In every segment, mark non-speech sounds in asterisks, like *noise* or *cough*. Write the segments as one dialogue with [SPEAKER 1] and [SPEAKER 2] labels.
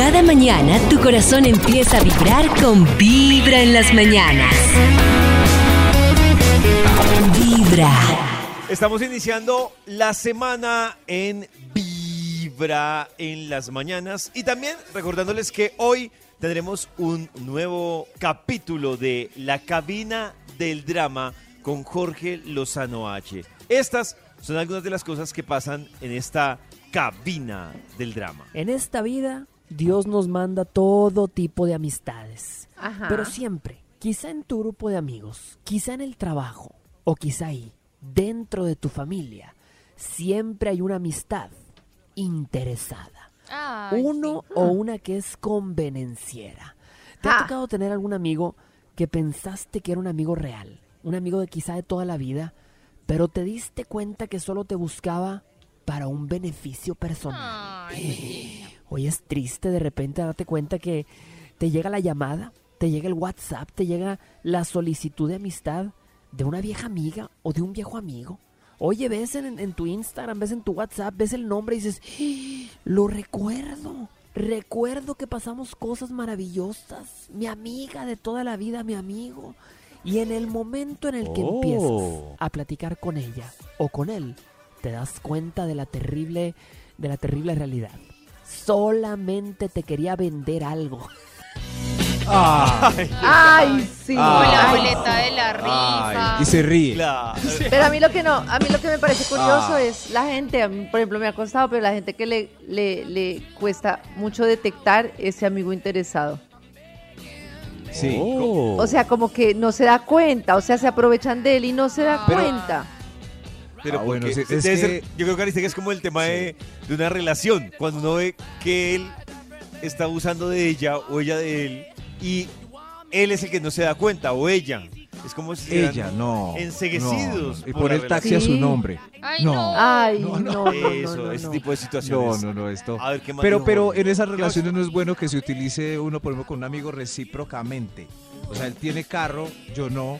[SPEAKER 1] Cada mañana tu corazón empieza a vibrar con Vibra en las mañanas. Vibra.
[SPEAKER 2] Estamos iniciando la semana en Vibra en las mañanas y también recordándoles que hoy tendremos un nuevo capítulo de La cabina del drama con Jorge Lozano H. Estas son algunas de las cosas que pasan en esta cabina del drama.
[SPEAKER 3] En esta vida, Dios nos manda todo tipo de amistades.
[SPEAKER 4] Ajá.
[SPEAKER 3] Pero siempre, quizá en tu grupo de amigos, quizá en el trabajo, o quizá ahí, dentro de tu familia, siempre hay una amistad interesada.
[SPEAKER 5] Ay,
[SPEAKER 3] Uno
[SPEAKER 5] sí.
[SPEAKER 3] o una que es convenenciera. ¿Te ha
[SPEAKER 4] Ah.
[SPEAKER 3] tocado tener algún amigo que pensaste que era un amigo real? Un amigo de quizá de toda la vida, pero te diste cuenta que solo te buscaba para un beneficio personal.
[SPEAKER 5] Ay,
[SPEAKER 3] Hoy es triste de repente darte cuenta que te llega la llamada, te llega el WhatsApp, te llega la solicitud de amistad de una vieja amiga o de un viejo amigo. Oye, ves en, en tu Instagram, ves en tu WhatsApp, ves el nombre y dices, "¡Ah! lo recuerdo. Recuerdo que pasamos cosas maravillosas. Mi amiga de toda la vida, mi amigo. Y en el momento en el que
[SPEAKER 2] Oh.
[SPEAKER 3] empiezas a platicar con ella o con él, te das cuenta de la terrible, de la terrible realidad. Solamente te quería vender algo.
[SPEAKER 4] Ay, sí.
[SPEAKER 5] Con la
[SPEAKER 4] Ay,
[SPEAKER 5] boleta de la rifa.
[SPEAKER 6] Y se ríe.
[SPEAKER 2] Claro.
[SPEAKER 4] Pero a mí lo que no, a mí lo que me parece curioso
[SPEAKER 6] Ah.
[SPEAKER 4] es la gente, a mí, por ejemplo, me ha costado, pero la gente que le, le, le cuesta mucho detectar ese amigo interesado.
[SPEAKER 6] Sí.
[SPEAKER 2] Oh.
[SPEAKER 4] O sea, como que no se da cuenta, o sea, se aprovechan de él y no se da
[SPEAKER 5] Pero-
[SPEAKER 4] cuenta.
[SPEAKER 2] Pero
[SPEAKER 6] Ah, bueno, sí, es que-
[SPEAKER 2] ser- yo creo que es como el tema de, de una relación. Cuando uno ve que él está abusando de ella o ella de él y él es el que no se da cuenta o ella. Es como si
[SPEAKER 6] Ella,
[SPEAKER 2] estuvieran
[SPEAKER 6] no.
[SPEAKER 2] enceguecidos
[SPEAKER 6] no, Y
[SPEAKER 2] la
[SPEAKER 6] el taxi a su nombre.
[SPEAKER 5] Ay,
[SPEAKER 6] no.
[SPEAKER 5] no.
[SPEAKER 4] Ay,
[SPEAKER 6] No,
[SPEAKER 4] no,
[SPEAKER 6] no.
[SPEAKER 4] no, no,
[SPEAKER 2] Eso,
[SPEAKER 4] no,
[SPEAKER 2] ese
[SPEAKER 4] no.
[SPEAKER 2] tipo de
[SPEAKER 6] No,
[SPEAKER 2] situaciones.
[SPEAKER 6] no, no, esto.
[SPEAKER 2] A ver qué más
[SPEAKER 6] Pero, pero en esas
[SPEAKER 2] ¿Qué
[SPEAKER 6] relaciones no es bueno que se utilice uno, por ejemplo, con un amigo recíprocamente. O sea, él tiene carro, yo no.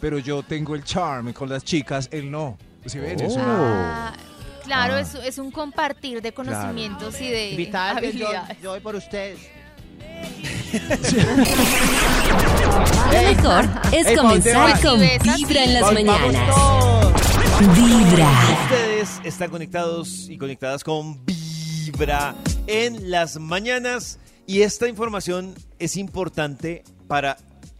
[SPEAKER 6] Pero yo tengo el charm con las chicas, él no.
[SPEAKER 5] Ah, claro,
[SPEAKER 6] Ah.
[SPEAKER 5] es, es un compartir de conocimientos y de
[SPEAKER 7] Vital, yo,
[SPEAKER 5] habilidades.
[SPEAKER 7] yo voy por ustedes.
[SPEAKER 1] Lo mejor es
[SPEAKER 6] Ey,
[SPEAKER 1] comenzar con Vibra en las
[SPEAKER 7] Vamos
[SPEAKER 1] mañanas. Vibra.
[SPEAKER 2] Ustedes están conectados y conectadas con Vibra en las mañanas y esta información es importante para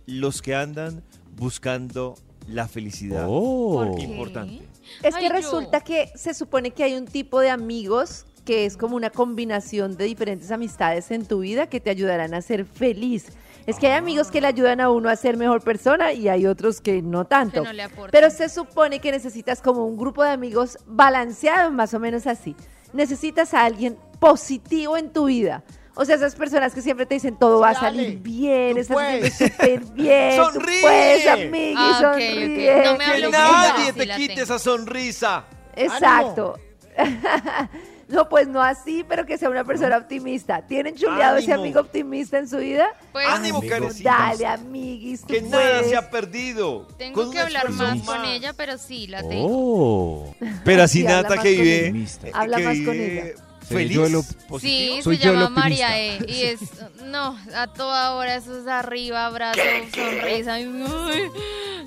[SPEAKER 2] los que andan buscando la felicidad.
[SPEAKER 5] ¿Por qué?
[SPEAKER 2] Importante.
[SPEAKER 4] Es
[SPEAKER 5] Ay,
[SPEAKER 4] que
[SPEAKER 5] yo.
[SPEAKER 4] resulta que se supone que hay un tipo de amigos que es como una combinación de diferentes amistades en tu vida que te ayudarán a ser feliz. Es que hay amigos que le ayudan a uno a ser mejor persona y hay otros que no tanto.
[SPEAKER 5] Que no le.
[SPEAKER 4] Pero se supone que necesitas como un grupo de amigos balanceado, más o menos así. Necesitas a alguien positivo en tu vida. O sea, esas personas que siempre te dicen todo va a
[SPEAKER 7] Dale,
[SPEAKER 4] salir bien,
[SPEAKER 7] tú
[SPEAKER 4] estás haciendo súper *laughs* bien, tú
[SPEAKER 2] ¡Sonríe!
[SPEAKER 4] puedes, amigui,
[SPEAKER 5] Ah, ok, ok.
[SPEAKER 4] sonríe.
[SPEAKER 5] No me
[SPEAKER 2] Que
[SPEAKER 5] hables
[SPEAKER 2] nadie
[SPEAKER 5] Sí,
[SPEAKER 2] te
[SPEAKER 5] la
[SPEAKER 2] quite
[SPEAKER 5] tengo.
[SPEAKER 2] esa sonrisa.
[SPEAKER 4] Exacto. *laughs* no, pues no así, pero que sea una persona optimista. ¿Tienen chuleado ese
[SPEAKER 2] Ánimo.
[SPEAKER 4] amigo optimista en su vida?
[SPEAKER 5] Pues
[SPEAKER 2] Ánimo,
[SPEAKER 6] Amigo.
[SPEAKER 4] Dale, amiguis, tú
[SPEAKER 2] Que nada
[SPEAKER 4] puedes.
[SPEAKER 2] se ha perdido.
[SPEAKER 5] tengo
[SPEAKER 2] Con
[SPEAKER 5] que hablar
[SPEAKER 2] esfuerzo
[SPEAKER 5] más con ella, pero sí, la tengo.
[SPEAKER 6] Oh.
[SPEAKER 2] Pero así
[SPEAKER 4] Sí, habla
[SPEAKER 2] Nata
[SPEAKER 4] más
[SPEAKER 2] que
[SPEAKER 4] con
[SPEAKER 2] vive, eh,
[SPEAKER 4] Habla
[SPEAKER 2] que
[SPEAKER 4] más con
[SPEAKER 2] vive
[SPEAKER 4] ella.
[SPEAKER 2] Feliz,
[SPEAKER 6] yo lo-
[SPEAKER 2] positivo.
[SPEAKER 5] Sí,
[SPEAKER 6] Soy
[SPEAKER 5] se
[SPEAKER 6] yo
[SPEAKER 5] llama. María E. Y es, no, a toda hora eso es arriba, abrazo, sonrisa.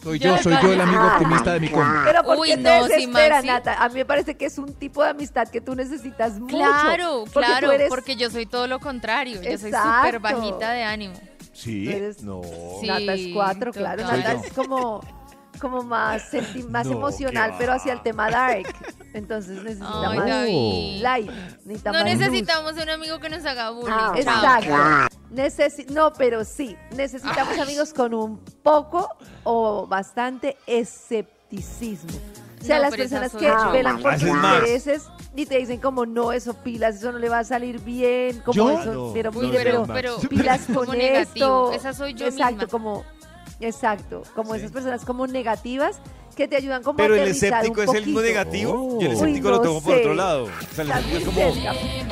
[SPEAKER 6] Soy yo, soy yo el amigo optimista de mi compa.
[SPEAKER 4] Pero ¿por
[SPEAKER 5] Uy, no,
[SPEAKER 4] te desespera,
[SPEAKER 5] Maxi.
[SPEAKER 4] Nata? A mí me parece que es un tipo de amistad que tú necesitas mucho.
[SPEAKER 5] Claro,
[SPEAKER 4] porque
[SPEAKER 5] claro,
[SPEAKER 4] eres-
[SPEAKER 5] porque yo soy todo lo contrario. Yo soy
[SPEAKER 4] Exacto.
[SPEAKER 5] súper bajita de ánimo.
[SPEAKER 2] Sí,
[SPEAKER 4] eres-
[SPEAKER 2] no.
[SPEAKER 5] Sí.
[SPEAKER 4] Nata es cuatro, claro. Nata es como, como más, senti- más
[SPEAKER 2] No,
[SPEAKER 4] emocional, pero hacia el tema dark. Entonces necesita
[SPEAKER 5] Ay,
[SPEAKER 4] más
[SPEAKER 5] David.
[SPEAKER 4] light. Necesita
[SPEAKER 5] No
[SPEAKER 4] más luz.
[SPEAKER 5] necesitamos un amigo que nos haga bullying.
[SPEAKER 4] Ah,
[SPEAKER 5] chao.
[SPEAKER 4] Exacto. Necesi- no, pero sí, necesitamos
[SPEAKER 5] Ay.
[SPEAKER 4] amigos con un poco o bastante escepticismo. O sea,
[SPEAKER 5] No,
[SPEAKER 4] las
[SPEAKER 5] pero esa
[SPEAKER 4] personas
[SPEAKER 5] soy
[SPEAKER 4] que
[SPEAKER 5] yo.
[SPEAKER 4] velan por
[SPEAKER 2] Haces
[SPEAKER 4] tus
[SPEAKER 2] más.
[SPEAKER 4] intereses y te dicen como no, eso pilas, eso no le va a salir bien, como
[SPEAKER 6] ¿Yo?
[SPEAKER 4] eso,
[SPEAKER 2] No,
[SPEAKER 4] pero
[SPEAKER 2] no,
[SPEAKER 5] Uy,
[SPEAKER 4] mire,
[SPEAKER 5] pero,
[SPEAKER 2] no,
[SPEAKER 4] pero
[SPEAKER 5] pero,
[SPEAKER 4] pilas *laughs*
[SPEAKER 5] como
[SPEAKER 4] con
[SPEAKER 5] negativo.
[SPEAKER 4] esto.
[SPEAKER 5] Esa soy yo
[SPEAKER 4] Exacto,
[SPEAKER 5] misma.
[SPEAKER 4] como exacto, como
[SPEAKER 2] Sí.
[SPEAKER 4] esas personas como negativas que te ayudan como
[SPEAKER 2] Pero
[SPEAKER 4] a
[SPEAKER 2] el escéptico
[SPEAKER 4] un
[SPEAKER 2] es el mismo negativo y el
[SPEAKER 6] Oh.
[SPEAKER 2] escéptico
[SPEAKER 4] Uy,
[SPEAKER 2] lo tomo por
[SPEAKER 4] sé.
[SPEAKER 2] otro lado. O sea, el escéptico es como.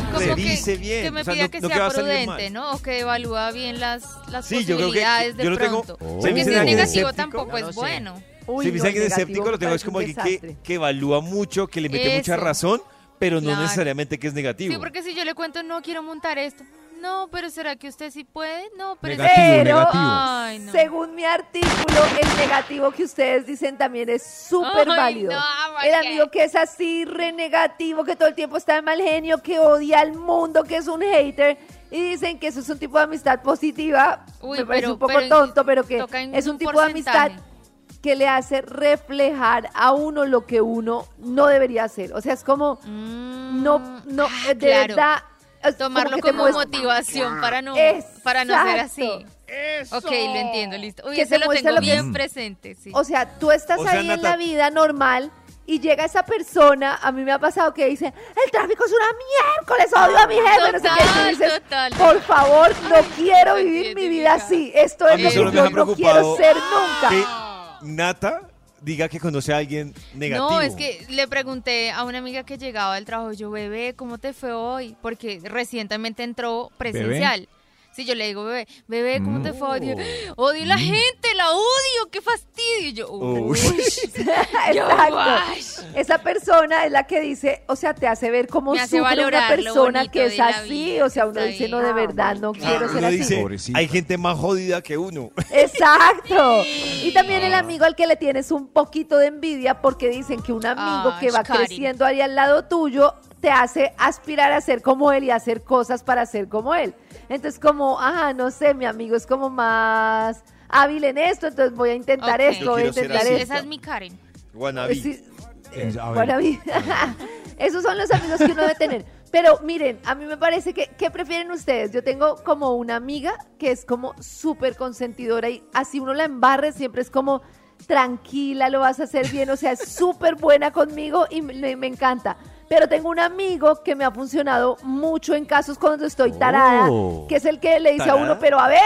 [SPEAKER 5] Como
[SPEAKER 2] se
[SPEAKER 5] que,
[SPEAKER 2] dice bien.
[SPEAKER 5] que me
[SPEAKER 2] o sea,
[SPEAKER 5] pida
[SPEAKER 2] no-
[SPEAKER 5] que
[SPEAKER 2] no
[SPEAKER 5] sea
[SPEAKER 2] va a salir
[SPEAKER 5] prudente,
[SPEAKER 2] mal.
[SPEAKER 5] ¿no? O que evalúa bien las, las
[SPEAKER 2] Sí, yo creo que
[SPEAKER 5] posibilidades de
[SPEAKER 2] yo lo tengo.
[SPEAKER 5] pronto.
[SPEAKER 6] Oh.
[SPEAKER 2] se me
[SPEAKER 5] Porque
[SPEAKER 2] dice
[SPEAKER 5] si es negativo
[SPEAKER 2] escéptico,
[SPEAKER 5] tampoco
[SPEAKER 7] No
[SPEAKER 5] es bueno.
[SPEAKER 4] Uy,
[SPEAKER 2] Si me dice
[SPEAKER 4] no,
[SPEAKER 2] alguien escéptico, lo tengo es como alguien que, que evalúa mucho, que le mete mucha razón, pero no
[SPEAKER 5] Claro.
[SPEAKER 2] necesariamente que es negativo.
[SPEAKER 5] Sí, porque si yo le cuento no quiero montar esto. No, pero ¿será que usted sí puede? No, pero... es-
[SPEAKER 6] Negativo,
[SPEAKER 4] Pero-
[SPEAKER 6] negativo.
[SPEAKER 5] Ay, no.
[SPEAKER 4] Según mi artículo, el negativo que ustedes dicen también es súper válido.
[SPEAKER 5] no, ¿por
[SPEAKER 4] el amigo que es así, renegativo, que todo el tiempo está de mal genio, que odia al mundo, que es un hater. Y dicen que eso es un tipo de amistad positiva.
[SPEAKER 5] Uy,
[SPEAKER 4] Me parece
[SPEAKER 5] pero-
[SPEAKER 4] un poco
[SPEAKER 5] pero
[SPEAKER 4] tonto, pero que es un
[SPEAKER 5] un
[SPEAKER 4] tipo de amistad que le hace reflejar a uno lo que uno no debería hacer. O sea, es como,
[SPEAKER 5] Mm,
[SPEAKER 4] no, no,
[SPEAKER 5] ah,
[SPEAKER 4] de
[SPEAKER 5] claro.
[SPEAKER 4] verdad.
[SPEAKER 5] Tomarlo
[SPEAKER 4] que te
[SPEAKER 5] como
[SPEAKER 4] muestra-
[SPEAKER 5] motivación para no, para no ser así.
[SPEAKER 4] Exacto.
[SPEAKER 5] Ok, lo entiendo, listo. Uy,
[SPEAKER 4] Que
[SPEAKER 5] ese lo tengo
[SPEAKER 4] lo
[SPEAKER 5] bien
[SPEAKER 6] es-
[SPEAKER 5] presente, sí.
[SPEAKER 4] O sea, tú estás
[SPEAKER 2] O sea,
[SPEAKER 4] ahí en la vida normal y llega esa persona, a mí me ha pasado que dice, el tráfico es una miércoles, odio a mi jefe, no sé qué. Dices,
[SPEAKER 5] total.
[SPEAKER 4] por favor, no quiero vivir mi vida así. Esto es lo que yo no quiero ser nunca.
[SPEAKER 2] Que Nata diga que conoce a alguien negativo.
[SPEAKER 5] No, es que le pregunté a una amiga que llegaba del trabajo, yo, bebé, ¿cómo te fue hoy? Porque recientemente entró presencial. Sí, yo le digo, bebé, bebé, ¿cómo te fue odio la gente, la odio, qué fastidio. Y yo,
[SPEAKER 2] Uy. *laughs*
[SPEAKER 4] Exacto. Esa persona es la que dice, o sea, te hace ver cómo
[SPEAKER 5] Me hace
[SPEAKER 4] sufre una persona que es así. O sea, uno dice, no, de verdad, no quiero ser así.
[SPEAKER 2] hay gente más jodida que uno. *laughs*
[SPEAKER 4] Exacto. Y también el amigo al que le tienes un poquito de envidia porque dicen que un amigo
[SPEAKER 5] Ay,
[SPEAKER 4] que va creciendo ahí al lado tuyo te hace aspirar a ser como él y hacer cosas para ser como él. Entonces como, ajá, no sé, mi amigo es como más hábil en esto, entonces voy a intentar
[SPEAKER 5] Ok.
[SPEAKER 4] esto, voy a intentar esto.
[SPEAKER 5] Esa es mi Karen.
[SPEAKER 2] Wannabe.
[SPEAKER 4] Sí,
[SPEAKER 6] Eh,
[SPEAKER 4] vi- *laughs* Esos son los amigos que uno debe tener. Pero miren, a mí me parece que, ¿qué prefieren ustedes? Yo tengo como una amiga que es como súper consentidora y así uno la embarre, siempre es como tranquila, lo vas a hacer bien, o sea, es súper buena conmigo y me, me encanta. Pero tengo un amigo que me ha funcionado mucho en casos cuando estoy tarada,
[SPEAKER 2] Oh.
[SPEAKER 4] que es el que le dice a
[SPEAKER 2] ¿Tarada?
[SPEAKER 4] uno, pero a ver,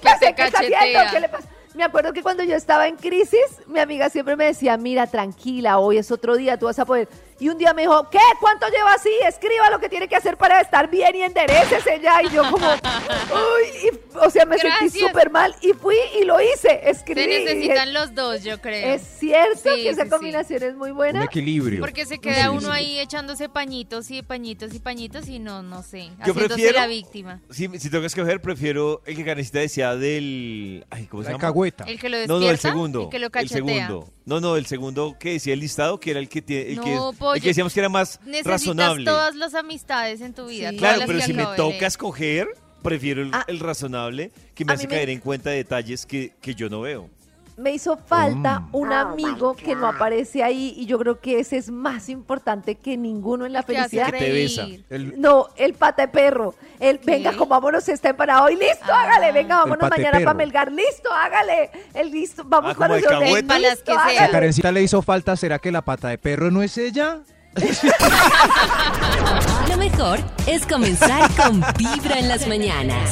[SPEAKER 5] Que te
[SPEAKER 4] ¿qué está haciendo?
[SPEAKER 5] cachetea.
[SPEAKER 4] ¿Qué le pasa? Me acuerdo que cuando yo estaba en crisis, mi amiga siempre me decía, mira, tranquila, hoy es otro día, tú vas a poder. Y un día me dijo, ¿qué? ¿Cuánto lleva así? Escriba lo que tiene que hacer para estar bien y enderecese ya. Y yo como, *laughs* uy, y- o sea, me sentí súper mal y fui y lo hice,
[SPEAKER 5] Se
[SPEAKER 4] escribí. y dije,
[SPEAKER 5] necesitan los dos, yo creo.
[SPEAKER 4] es cierto
[SPEAKER 5] Sí,
[SPEAKER 4] que esa
[SPEAKER 5] sí, sí.
[SPEAKER 4] combinación es muy
[SPEAKER 6] Un
[SPEAKER 4] buena.
[SPEAKER 6] equilibrio.
[SPEAKER 5] Porque se queda
[SPEAKER 6] Sí,
[SPEAKER 5] uno
[SPEAKER 6] sí.
[SPEAKER 5] ahí echándose pañitos y pañitos y pañitos y no, no sé,
[SPEAKER 2] Yo
[SPEAKER 5] haciéndose
[SPEAKER 2] prefiero-
[SPEAKER 5] la víctima.
[SPEAKER 2] Si, si tengo que escoger, prefiero el que Karencita decía del... Ay, ¿cómo se
[SPEAKER 6] La
[SPEAKER 2] llama?
[SPEAKER 6] cagüeta.
[SPEAKER 5] El que lo
[SPEAKER 2] No,
[SPEAKER 5] despierta
[SPEAKER 2] no, el segundo.
[SPEAKER 5] y que lo
[SPEAKER 2] el segundo. No, no, el segundo que decía el listado, que era el que tiene, el, que,
[SPEAKER 5] No,
[SPEAKER 2] el
[SPEAKER 5] pollo.
[SPEAKER 2] que decíamos que era más
[SPEAKER 5] Necesitas
[SPEAKER 2] razonable.
[SPEAKER 5] todas las amistades en tu vida.
[SPEAKER 4] Sí.
[SPEAKER 2] Claro, pero si me toca escoger, prefiero el,
[SPEAKER 4] Ah.
[SPEAKER 2] el razonable, que me hace
[SPEAKER 4] me-
[SPEAKER 2] caer en cuenta de detalles que, que yo no veo.
[SPEAKER 4] Me hizo falta
[SPEAKER 6] Mm.
[SPEAKER 4] un amigo que no aparece ahí y yo creo que ese es más importante que ninguno en la felicidad.
[SPEAKER 2] Que te besa.
[SPEAKER 6] El,
[SPEAKER 4] No, el pata de perro. El venga,
[SPEAKER 5] ¿Qué?
[SPEAKER 4] comámonos está empanado. Y listo,
[SPEAKER 5] Ah.
[SPEAKER 4] hágale. Venga, vámonos mañana para Melgar. Listo, hágale. El listo, vamos
[SPEAKER 2] Ah,
[SPEAKER 4] para los.
[SPEAKER 5] Para las
[SPEAKER 4] Listo,
[SPEAKER 5] que sea.
[SPEAKER 6] ¿A
[SPEAKER 4] hágale.
[SPEAKER 6] Karencita le hizo falta? ¿Será que la pata de perro no es ella? *laughs*
[SPEAKER 1] Lo mejor es comenzar con Vibra en las mañanas.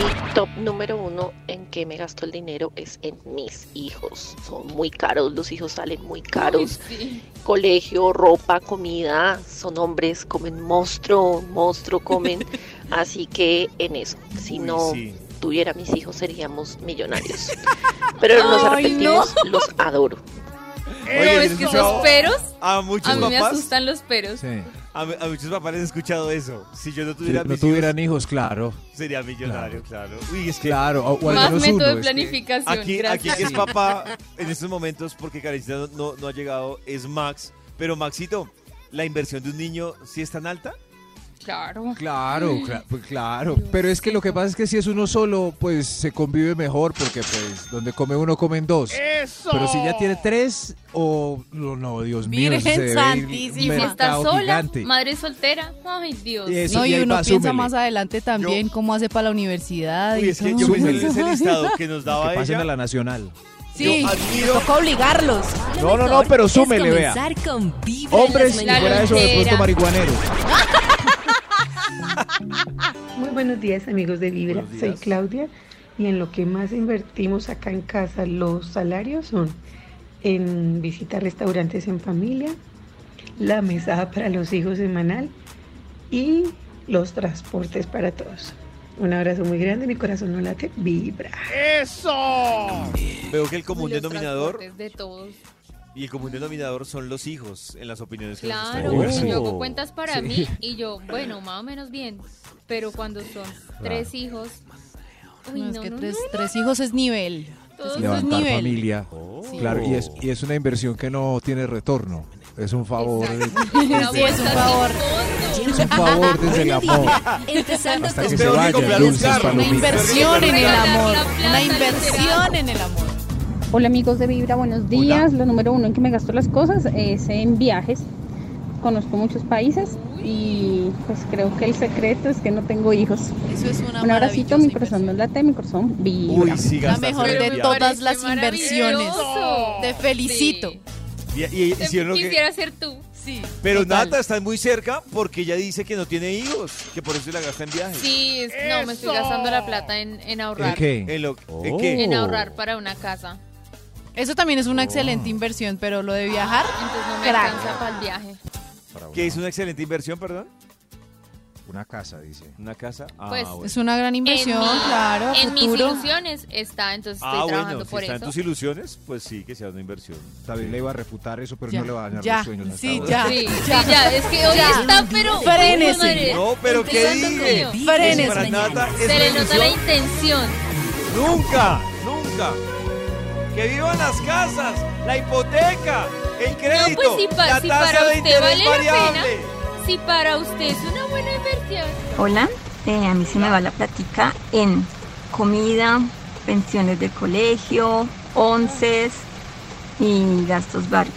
[SPEAKER 7] Mi top número uno en que me gasto el dinero es en mis hijos. Son muy caros, los hijos salen muy caros. Colegio, ropa, comida, son hombres, comen monstruo, monstruo comen. *laughs* Así que en eso, si
[SPEAKER 2] Uy,
[SPEAKER 7] no
[SPEAKER 2] sí.
[SPEAKER 7] tuviera mis hijos seríamos millonarios. Pero no nos arrepentimos, los adoro.
[SPEAKER 2] Oye,
[SPEAKER 5] no,
[SPEAKER 2] ¿has
[SPEAKER 5] es que esos peros,
[SPEAKER 2] A muchos
[SPEAKER 5] a mí me asustan los peros.
[SPEAKER 6] Sí.
[SPEAKER 2] A, a muchos papás les he escuchado eso. Si yo no
[SPEAKER 6] Si
[SPEAKER 2] tuviera
[SPEAKER 6] no
[SPEAKER 2] mis
[SPEAKER 6] tuvieran
[SPEAKER 2] hijos,
[SPEAKER 6] hijos, claro.
[SPEAKER 2] sería millonario, claro. Uy, es que
[SPEAKER 6] Claro, o, o al
[SPEAKER 5] Más método
[SPEAKER 6] uno.
[SPEAKER 5] de
[SPEAKER 6] es que-
[SPEAKER 5] planificación.
[SPEAKER 2] aquí, aquí es papá en estos momentos, porque Karencita no, no, no ha llegado, es Max. Pero Maxito, ¿la inversión de un niño sí es tan alta?
[SPEAKER 5] Claro.
[SPEAKER 6] Claro, cla- pues claro. Pero es que lo que pasa es que si es uno solo, pues se convive mejor porque pues donde come uno comen dos. Pero si ya tiene tres o no, no, Dios mío, eso se
[SPEAKER 8] Virgen santísima.
[SPEAKER 5] Y si está sola,
[SPEAKER 6] gigante.
[SPEAKER 5] madre soltera, ay Dios.
[SPEAKER 6] Y eso,
[SPEAKER 8] No, y uno
[SPEAKER 6] va,
[SPEAKER 8] piensa más adelante también cómo hace para la universidad.
[SPEAKER 2] Uy,
[SPEAKER 8] y
[SPEAKER 2] es que yo me ese listado que nos *laughs* daba
[SPEAKER 6] Que pasen
[SPEAKER 2] ella.
[SPEAKER 6] a la nacional.
[SPEAKER 8] Sí,
[SPEAKER 2] Yo admiro-
[SPEAKER 8] toca obligarlos.
[SPEAKER 1] Lo
[SPEAKER 6] No, no, no, pero súmele, vea.
[SPEAKER 1] con
[SPEAKER 6] Hombres, y fuera eso de pronto marihuaneros. *laughs*
[SPEAKER 9] Muy buenos días amigos de Vibra, soy. Claudia y en lo que más invertimos acá en casa los salarios son en visitar restaurantes en familia, la mesada para los hijos semanal y los transportes para todos. Un abrazo muy grande, mi corazón no late, vibra.
[SPEAKER 2] Veo que el común
[SPEAKER 5] los
[SPEAKER 2] denominador
[SPEAKER 5] transportes de todos.
[SPEAKER 2] Y el común denominador son los hijos en las opiniones que nos están
[SPEAKER 5] Claro,
[SPEAKER 2] conversando.
[SPEAKER 5] yo hago cuentas para
[SPEAKER 3] Sí.
[SPEAKER 5] mí y yo, bueno, más o menos bien. Pero cuando son tres hijos. Uy,
[SPEAKER 8] No,
[SPEAKER 5] no,
[SPEAKER 8] es que
[SPEAKER 5] no,
[SPEAKER 8] tres,
[SPEAKER 5] no,
[SPEAKER 8] tres hijos es nivel.
[SPEAKER 6] Levantar
[SPEAKER 8] nivel.
[SPEAKER 6] familia. Claro, y es, y es una inversión que no tiene retorno. Es un favor. *laughs*
[SPEAKER 8] Sí, es un favor.
[SPEAKER 6] Es un favor desde el amor.
[SPEAKER 1] Empezando
[SPEAKER 6] Hasta
[SPEAKER 1] con
[SPEAKER 6] que se vayan dulces.
[SPEAKER 8] Una inversión en el amor. Una inversión en el amor.
[SPEAKER 10] Hola amigos de Vibra, buenos días. Lo número uno en que me gasto las cosas es en viajes. Conozco muchos países y pues creo que el secreto es que no tengo hijos.
[SPEAKER 8] Eso es una
[SPEAKER 10] Un abracito, mi corazón no late, mi corazón vibra.
[SPEAKER 2] Uy, sí,
[SPEAKER 8] La mejor
[SPEAKER 2] en
[SPEAKER 8] de todas las inversiones. Te felicito.
[SPEAKER 5] Sí.
[SPEAKER 2] Y, y-
[SPEAKER 5] Te-
[SPEAKER 2] hicieron lo que-
[SPEAKER 5] Quisiera ser tú.
[SPEAKER 8] Sí.
[SPEAKER 2] Pero
[SPEAKER 8] total.
[SPEAKER 2] Nata está muy cerca porque ella dice que no tiene hijos, que por eso la gasta en viajes.
[SPEAKER 5] Sí, es- no, me estoy gastando la plata en, en
[SPEAKER 6] ¿En
[SPEAKER 5] ahorrar.
[SPEAKER 6] qué?
[SPEAKER 2] ¿En, lo, ¿en qué?
[SPEAKER 5] En ahorrar para una casa.
[SPEAKER 8] Eso también es una excelente inversión, pero lo de viajar,
[SPEAKER 5] Entonces no me
[SPEAKER 8] Crack.
[SPEAKER 5] alcanza para el viaje.
[SPEAKER 6] Para una-
[SPEAKER 2] Que es una excelente inversión, perdón.
[SPEAKER 6] Una casa, dice.
[SPEAKER 2] Una casa. Ah,
[SPEAKER 5] Pues,
[SPEAKER 2] bueno.
[SPEAKER 8] es una gran inversión,
[SPEAKER 5] en mi-
[SPEAKER 8] claro,
[SPEAKER 5] En mis
[SPEAKER 8] futuro.
[SPEAKER 5] ilusiones está, entonces estoy
[SPEAKER 2] Ah,
[SPEAKER 5] trabajando
[SPEAKER 2] bueno, si
[SPEAKER 5] por
[SPEAKER 2] está en
[SPEAKER 5] eso.
[SPEAKER 2] tus ilusiones, pues sí, que sea una inversión.
[SPEAKER 6] David le iba a refutar eso, pero
[SPEAKER 8] Ya,
[SPEAKER 6] no le va a dañar
[SPEAKER 8] ya,
[SPEAKER 6] los sueños. *laughs*
[SPEAKER 8] sí, ya.
[SPEAKER 5] Sí, sí, ya, es que hoy está, pero...
[SPEAKER 8] Frénese.
[SPEAKER 5] Uy, madre,
[SPEAKER 2] No, pero ¿qué
[SPEAKER 5] empezando
[SPEAKER 2] dije?
[SPEAKER 8] Frenes,
[SPEAKER 2] Para es
[SPEAKER 5] Se
[SPEAKER 2] una
[SPEAKER 5] le nota la
[SPEAKER 2] ilusión.
[SPEAKER 5] intención.
[SPEAKER 2] Nunca, nunca. Que vivan las casas, la hipoteca, el crédito,
[SPEAKER 5] No, pues si, pa-
[SPEAKER 2] la
[SPEAKER 5] si
[SPEAKER 2] tasa
[SPEAKER 5] para
[SPEAKER 2] de
[SPEAKER 5] usted
[SPEAKER 2] interés
[SPEAKER 5] vale la pena,
[SPEAKER 2] variable.
[SPEAKER 5] si para usted es una buena inversión.
[SPEAKER 11] Hola, eh, a mí se me va la plática en comida, pensiones de colegio, onces y gastos varios,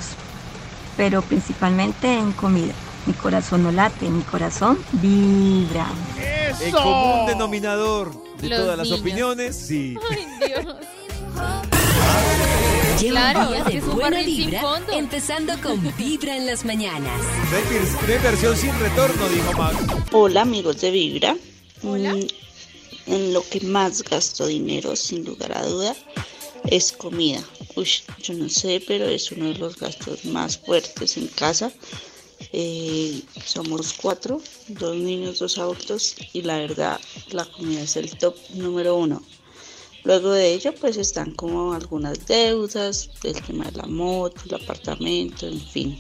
[SPEAKER 11] pero principalmente en comida. Mi corazón no late, mi corazón vibra.
[SPEAKER 2] El común denominador de
[SPEAKER 5] Los
[SPEAKER 2] todas las opiniones, sí.
[SPEAKER 5] Ay, Dios.
[SPEAKER 1] Lleva
[SPEAKER 5] Claro,
[SPEAKER 1] un día de
[SPEAKER 5] que es un
[SPEAKER 1] buena vibra,
[SPEAKER 5] fondo.
[SPEAKER 1] empezando con Vibra en las mañanas.
[SPEAKER 2] Una inversión sin retorno, dijo Max.
[SPEAKER 12] Hola amigos de Vibra.
[SPEAKER 5] Hola.
[SPEAKER 12] Mm, En lo que más gasto dinero, sin lugar a duda, es comida. Uy, yo no sé, pero es uno de los gastos más fuertes en casa. Eh, somos cuatro, dos niños, dos adultos y la verdad la comida es el top número uno. Luego de ello pues están como algunas deudas, el tema de la moto, el apartamento, en fin.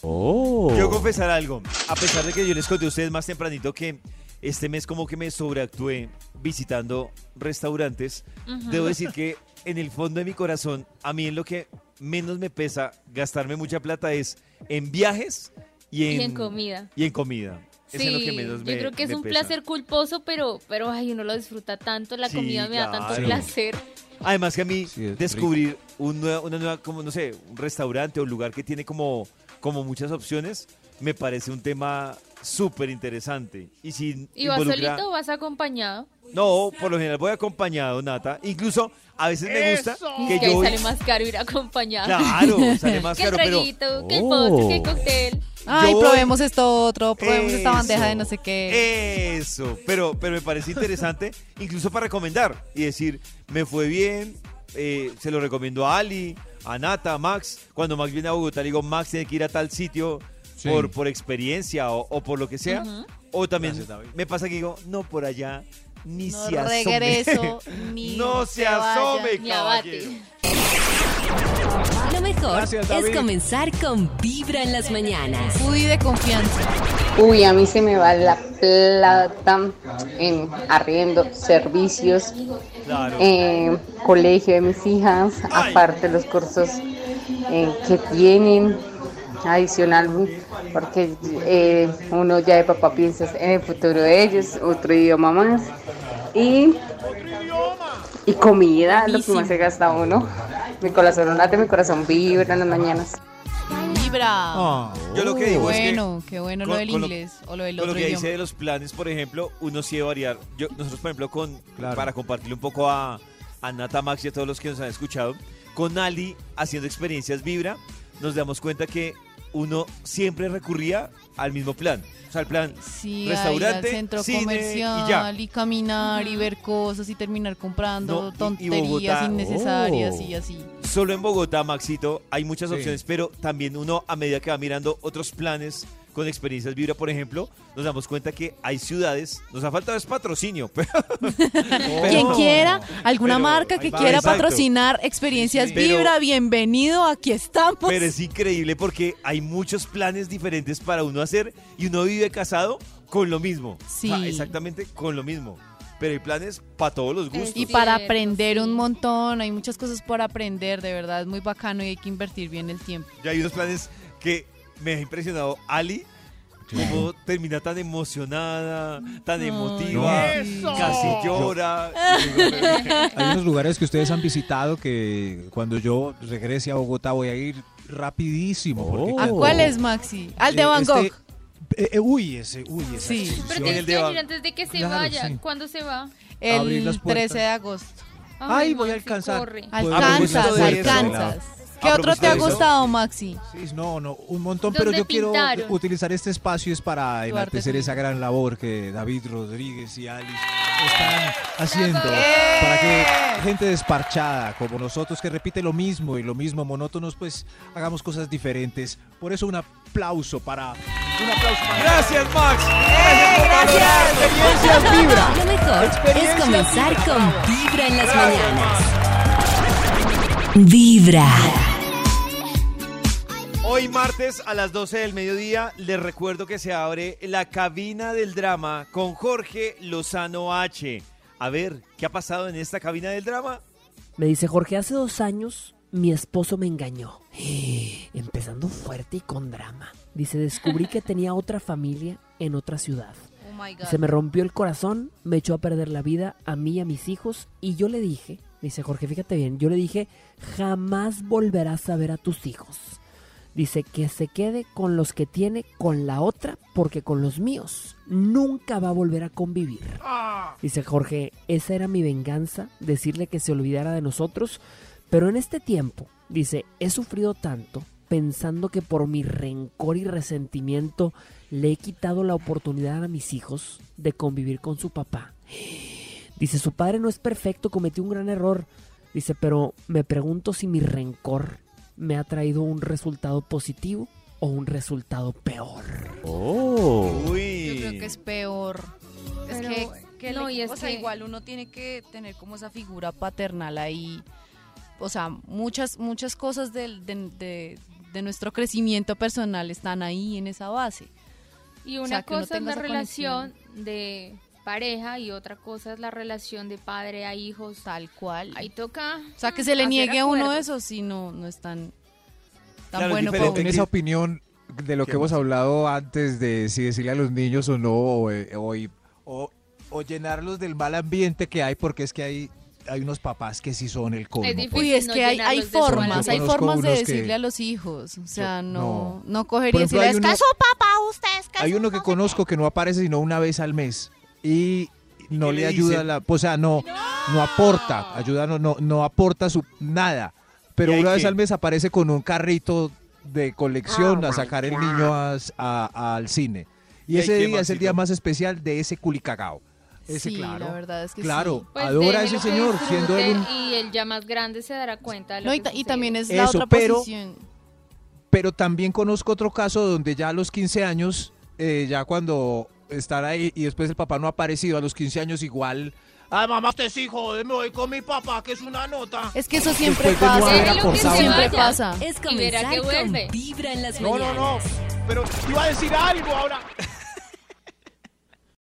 [SPEAKER 2] Quiero confesar algo. A pesar de que yo les conté a ustedes más tempranito que este mes como que me sobreactué visitando restaurantes, debo decir que en el fondo de mi corazón, a mí en lo que menos me pesa gastarme mucha plata es en viajes y en,
[SPEAKER 5] Y en comida.
[SPEAKER 2] Y en comida. Es en lo que
[SPEAKER 5] Sí,
[SPEAKER 2] menos
[SPEAKER 5] yo
[SPEAKER 2] me-
[SPEAKER 5] creo que es un
[SPEAKER 2] pesa.
[SPEAKER 5] placer culposo, pero, pero ay, uno lo disfruta tanto, la
[SPEAKER 2] Sí,
[SPEAKER 5] comida me da tanto placer.
[SPEAKER 2] Además que a mí
[SPEAKER 6] Sí, es
[SPEAKER 2] descubrir un nueva- una nueva, como no sé, un restaurante o lugar que tiene como, como muchas opciones, me parece un tema súper interesante. Y si
[SPEAKER 5] ¿Y vas
[SPEAKER 2] involucra-
[SPEAKER 5] solito o vas acompañado?
[SPEAKER 2] No, por lo general voy acompañado, Nata. Incluso a veces me gusta
[SPEAKER 5] Es
[SPEAKER 2] que
[SPEAKER 5] que
[SPEAKER 2] yo
[SPEAKER 5] sale más caro ir acompañado.
[SPEAKER 2] Claro, sale más *laughs*
[SPEAKER 5] que
[SPEAKER 2] caro, pero
[SPEAKER 5] traguito, que el postre, que el cóctel.
[SPEAKER 8] Ay,
[SPEAKER 2] Yo-
[SPEAKER 8] probemos esto otro, probemos esta bandeja de no sé qué.
[SPEAKER 2] Eso, pero, pero me parece interesante, incluso para recomendar y decir, me fue bien, eh, se lo recomiendo a Ali, a Nata, a Max. Cuando Max viene a Bogotá, le digo, Max tiene que ir a tal sitio
[SPEAKER 6] Sí.
[SPEAKER 2] por, por experiencia o, o por lo que sea. O también
[SPEAKER 6] Gracias,
[SPEAKER 2] me pasa que digo, no, por allá, ni
[SPEAKER 8] No
[SPEAKER 2] se asome.
[SPEAKER 8] regreso, *laughs* ni
[SPEAKER 2] no se
[SPEAKER 8] se vaya,
[SPEAKER 2] asome,
[SPEAKER 5] ni
[SPEAKER 2] caballero.
[SPEAKER 1] Mejor
[SPEAKER 6] Gracias,
[SPEAKER 1] es comenzar con Vibra en las mañanas.
[SPEAKER 8] Foodie de confianza.
[SPEAKER 10] Uy, a mí se me va la plata en arriendo, servicios,
[SPEAKER 2] Claro.
[SPEAKER 10] eh, colegio de mis hijas,
[SPEAKER 2] Ay.
[SPEAKER 10] aparte los cursos eh, que tienen adicional, porque eh, uno ya de papá piensa en el futuro de ellos, otro idioma más y, y comida, lo que más se gasta uno. Mi corazón no late, mi corazón vibra en las mañanas.
[SPEAKER 8] Vibra.
[SPEAKER 6] Ah,
[SPEAKER 2] Yo lo que digo es que
[SPEAKER 8] bueno, qué bueno lo
[SPEAKER 2] con-
[SPEAKER 8] del
[SPEAKER 2] con lo-
[SPEAKER 8] inglés o lo del
[SPEAKER 2] Con lo
[SPEAKER 8] otro
[SPEAKER 2] que
[SPEAKER 8] idioma.
[SPEAKER 2] dice de los planes, por ejemplo, uno sí debe variar. Yo, nosotros, por ejemplo, con,
[SPEAKER 6] Claro.
[SPEAKER 2] para compartirle un poco a, a Nata Max y a todos los que nos han escuchado, con Ali haciendo experiencias Vibra, nos damos cuenta que uno siempre recurría al mismo plan. O sea, el plan
[SPEAKER 8] Sí,
[SPEAKER 2] restaurante,
[SPEAKER 8] al centro
[SPEAKER 2] cine
[SPEAKER 8] comercial
[SPEAKER 2] y ya.
[SPEAKER 8] y, caminar y ver cosas y terminar comprando
[SPEAKER 2] No, y- y
[SPEAKER 8] tonterías
[SPEAKER 2] Bogotá.
[SPEAKER 8] innecesarias
[SPEAKER 6] Oh.
[SPEAKER 8] y así.
[SPEAKER 2] Solo en Bogotá, Maxito, hay muchas
[SPEAKER 6] Sí.
[SPEAKER 2] opciones, pero también uno a medida que va mirando otros planes con experiencias Vibra, por ejemplo, nos damos cuenta que hay ciudades, nos ha faltado es patrocinio, *laughs* pero,
[SPEAKER 8] Quien quiera, alguna
[SPEAKER 2] pero-
[SPEAKER 8] marca que
[SPEAKER 2] va.
[SPEAKER 8] quiera
[SPEAKER 2] Exacto.
[SPEAKER 8] patrocinar experiencias
[SPEAKER 2] Sí. Pero-
[SPEAKER 8] Vibra, bienvenido, aquí estamos.
[SPEAKER 2] pero es increíble porque hay muchos planes diferentes para uno hacer y uno vive casado con lo mismo.
[SPEAKER 8] Sí.
[SPEAKER 2] O sea, exactamente con lo mismo. Pero hay planes para todos los gustos.
[SPEAKER 8] Y para aprender un montón, hay muchas cosas por aprender, de verdad, es muy bacano y hay que invertir bien el tiempo.
[SPEAKER 2] Ya hay unos planes que me ha impresionado Ali. Cómo termina tan emocionada, tan emotiva,
[SPEAKER 6] ¡Eso!
[SPEAKER 2] casi llora. *laughs*
[SPEAKER 6] Hay unos lugares que ustedes han visitado que cuando yo regrese a Bogotá voy a ir rapidísimo. porque
[SPEAKER 8] ¿A
[SPEAKER 6] cuando-
[SPEAKER 8] cuál es, Maxi? Al de
[SPEAKER 6] Eh,
[SPEAKER 8] Van Gogh.
[SPEAKER 6] este- eh, eh, uy, ese, uy, esa
[SPEAKER 8] Sí.
[SPEAKER 6] exposición.
[SPEAKER 5] Pero tienes que venir antes de que se
[SPEAKER 6] Claro,
[SPEAKER 5] vaya.
[SPEAKER 6] sí.
[SPEAKER 5] ¿Cuándo se va?
[SPEAKER 6] Abrir las
[SPEAKER 8] El
[SPEAKER 6] puertas.
[SPEAKER 8] 13 de agosto.
[SPEAKER 6] Ay, voy a
[SPEAKER 5] Maxi,
[SPEAKER 6] alcanzar.
[SPEAKER 5] corre.
[SPEAKER 8] Alcanzas, alcanzas. ¿Qué otro te ha gustado, Maxi?
[SPEAKER 6] Sí, no, no, un montón, pero
[SPEAKER 8] ¿Dónde
[SPEAKER 6] yo quiero utilizar este espacio es para enaltecer esa gran labor que David Rodríguez y Alice están haciendo
[SPEAKER 8] ¡Eh!
[SPEAKER 6] para que gente desparchada como nosotros que repite lo mismo y lo mismo monótonos, pues hagamos cosas diferentes. Por eso un aplauso para un aplauso para
[SPEAKER 2] Gracias, Max.
[SPEAKER 6] Experiencias Vibra.
[SPEAKER 1] Lo mejor es comenzar
[SPEAKER 6] Vibra.
[SPEAKER 1] con Vibra en las mañanas. Vibra.
[SPEAKER 2] Hoy martes a las 12 del mediodía les recuerdo que se abre la cabina del drama con Jorge Lozano H. A ver, ¿qué ha pasado en esta cabina del drama?
[SPEAKER 3] Me dice Jorge, hace dos años mi esposo me engañó. *gasps* Empezando fuerte y con drama. Dice, descubrí que tenía otra familia en otra ciudad.
[SPEAKER 8] Oh my God.
[SPEAKER 3] Se me rompió el corazón, me echó a perder la vida a mí y a mis hijos y yo le dije, dice Jorge, fíjate bien, yo le dije, jamás volverás a ver a tus hijos. Dice que se quede con los que tiene con la otra porque con los míos nunca va a volver a convivir. Dice Jorge, esa era mi venganza, decirle que se olvidara de nosotros, pero en este tiempo, dice, he sufrido tanto pensando que por mi rencor y resentimiento le he quitado la oportunidad a mis hijos de convivir con su papá. Dice, su padre no es perfecto, cometió un gran error. Dice, pero me pregunto si mi rencor me ha traído un resultado positivo o un resultado peor.
[SPEAKER 2] Oh.
[SPEAKER 8] Yo
[SPEAKER 2] Uy.
[SPEAKER 8] creo que es peor. Es
[SPEAKER 5] Pero,
[SPEAKER 8] que, que
[SPEAKER 5] no,
[SPEAKER 8] le-
[SPEAKER 5] y es
[SPEAKER 8] o sea,
[SPEAKER 5] que-
[SPEAKER 8] igual uno tiene que tener como esa figura paternal ahí. O sea, muchas, muchas cosas del- de, de- de nuestro crecimiento personal están ahí en esa base.
[SPEAKER 5] Y
[SPEAKER 8] O
[SPEAKER 5] una
[SPEAKER 8] sea,
[SPEAKER 5] cosa es la relación de pareja y otra cosa es la relación de padre a hijos.
[SPEAKER 8] Tal cual.
[SPEAKER 5] Ahí toca.
[SPEAKER 8] O sea, que se le niegue a uno
[SPEAKER 5] acuerdos.
[SPEAKER 8] eso si no, no es tan, tan
[SPEAKER 2] Claro,
[SPEAKER 8] bueno para
[SPEAKER 6] en esa opinión de lo que
[SPEAKER 2] ¿Qué
[SPEAKER 6] hemos
[SPEAKER 2] más?
[SPEAKER 6] hablado antes de si decirle a los niños o no, o, eh, o- o- o llenarlos del mal ambiente que hay, porque es que hay, hay unos papás que sí son el colmo.
[SPEAKER 5] Es
[SPEAKER 6] pues.
[SPEAKER 5] difícil.
[SPEAKER 8] Uy, es
[SPEAKER 5] no
[SPEAKER 8] que hay, hay
[SPEAKER 5] de
[SPEAKER 8] formas, hay formas de
[SPEAKER 6] que-
[SPEAKER 8] decirle a los hijos. O sea,
[SPEAKER 6] Yo-
[SPEAKER 8] no,
[SPEAKER 6] no.
[SPEAKER 8] no cogería y decirle,
[SPEAKER 6] hay
[SPEAKER 8] es
[SPEAKER 6] uno-
[SPEAKER 8] que su papá, usted es que
[SPEAKER 6] Hay uno que conozco que no aparece sino una vez al mes y no le
[SPEAKER 2] le
[SPEAKER 6] ayuda la, o sea, no, no aporta, ayuda no, no, no aporta su nada. Pero
[SPEAKER 2] ¿Y hay
[SPEAKER 6] una vez al mes aparece con un carrito de colección a sacar el niño a- a- al cine. Y,
[SPEAKER 2] ¿Y hay
[SPEAKER 6] ese día es el día más especial de ese culicagao. Ese,
[SPEAKER 8] Sí,
[SPEAKER 6] claro.
[SPEAKER 8] la verdad es que
[SPEAKER 6] claro,
[SPEAKER 8] sí.
[SPEAKER 5] Pues
[SPEAKER 6] adora a ese señor, siendo él un
[SPEAKER 5] Y el ya más grande se dará cuenta de lo
[SPEAKER 8] No, y,
[SPEAKER 5] que
[SPEAKER 8] también es la
[SPEAKER 6] Eso,
[SPEAKER 8] otra
[SPEAKER 6] pero-
[SPEAKER 8] posición.
[SPEAKER 6] Pero también conozco otro caso donde ya a los 15 años, eh, ya cuando están ahí y después el papá no ha aparecido a los 15 años igual. Ay, mamá, usted es hijo, me voy con mi papá, que es una nota.
[SPEAKER 8] Es que eso siempre
[SPEAKER 6] Después de no
[SPEAKER 8] pasa.
[SPEAKER 6] haber
[SPEAKER 5] Déjelo que se.
[SPEAKER 8] Siempre
[SPEAKER 5] vaya.
[SPEAKER 8] pasa.
[SPEAKER 1] Es
[SPEAKER 5] Y verá
[SPEAKER 1] comenzar
[SPEAKER 5] que
[SPEAKER 1] con
[SPEAKER 5] vuelve.
[SPEAKER 1] Vibra en las
[SPEAKER 6] No, no,
[SPEAKER 1] mañanas.
[SPEAKER 6] no. Pero iba a decir algo ahora.